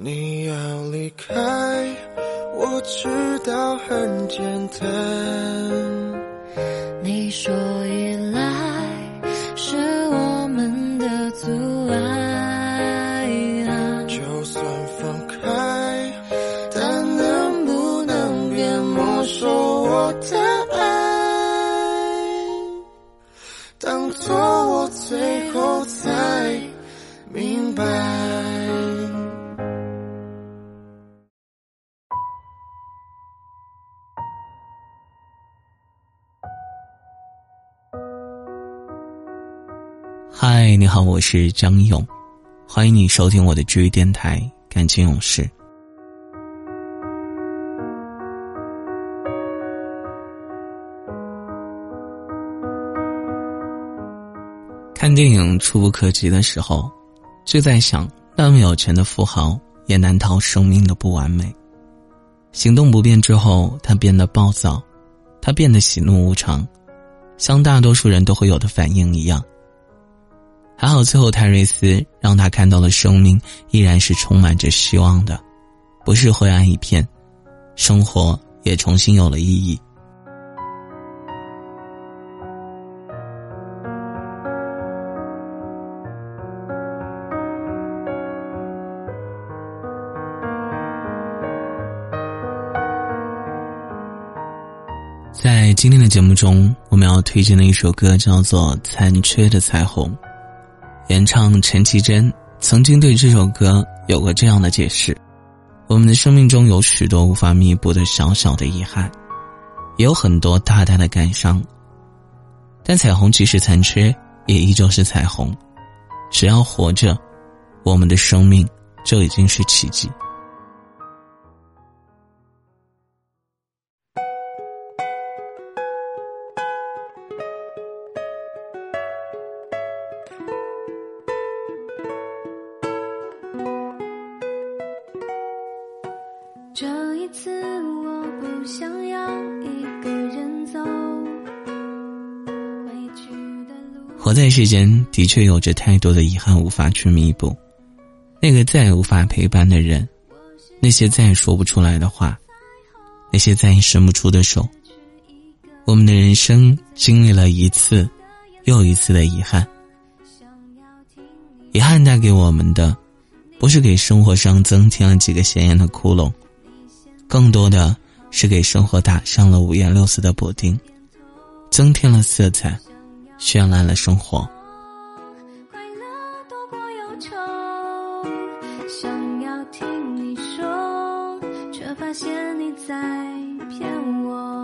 你要离开，我知道很简单。你说嗨，你好，我是张勇，欢迎你收听我的治愈电台《感情勇士》。看电影《触不可及》的时候，就在想，那么有钱的富豪也难逃生命的不完美。行动不便之后，他变得暴躁，他变得喜怒无常，像大多数人都会有的反应一样。还好，最后泰瑞斯让他看到了生命依然是充满着希望的，不是灰暗一片，生活也重新有了意义。在今天的节目中，我们要推荐的一首歌叫做《残缺的彩虹》。原唱陈绮贞曾经对这首歌有过这样的解释：我们的生命中有许多无法弥补的小小的遗憾，也有很多大大的感伤。但彩虹即使残缺，也依旧是彩虹。只要活着，我们的生命就已经是奇迹。活在世间的确有着太多的遗憾无法去弥补，那个再也无法陪伴的人，那些再也说不出来的话，那些再也伸不出的手。我们的人生经历了一次又一次的遗憾，遗憾带给我们的，不是给生活上增添了几个显眼的窟窿。更多的是给生活打上了五颜六色的补丁，增添了色彩，绚烂了生活。快乐多过忧愁，想要听你说，却发现你在骗我。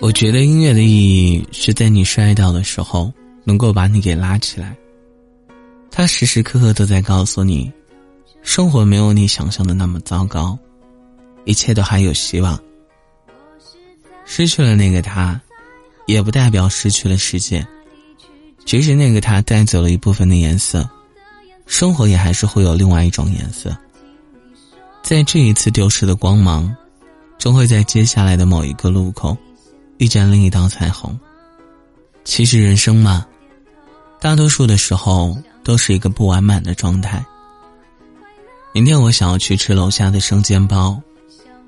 我觉得音乐的意义是在你摔倒的时候，能够把你给拉起来。他时时刻刻都在告诉你，生活没有你想象的那么糟糕，一切都还有希望。失去了那个他，也不代表失去了世界。即使那个他带走了一部分的颜色，生活也还是会有另外一种颜色。在这一次丢失的光芒，终会在接下来的某一个路口。遇见另一道彩虹。其实人生嘛，大多数的时候都是一个不完满的状态。明天我想要去吃楼下的生煎包，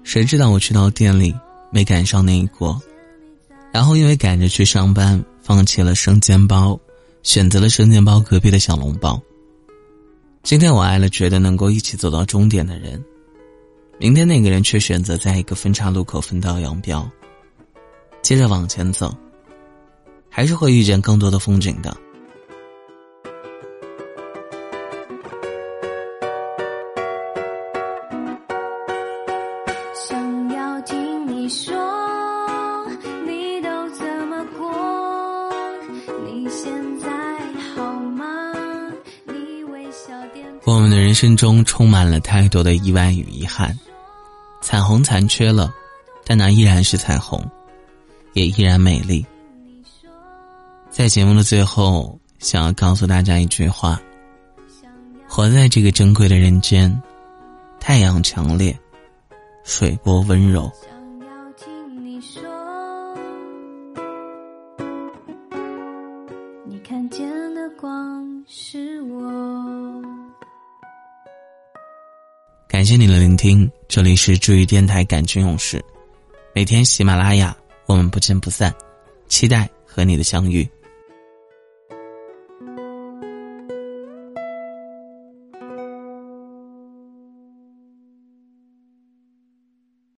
谁知道我去到店里没赶上那一锅，然后因为赶着去上班，放弃了生煎包，选择了生煎包隔壁的小笼包。今天我爱了觉得能够一起走到终点的人，明天那个人却选择在一个分岔路口分道扬镳。接着往前走，还是会遇见更多的风景的。我们的人生中充满了太多的意外与遗憾，彩虹残缺了，但那依然是彩虹。也依然美丽。在节目的最后，想要告诉大家一句话：活在这个珍贵的人间，太阳强烈，水波温柔。感谢你的聆听，这里是治愈电台感情勇士，每天喜马拉雅，我们不见不散，期待和你的相遇。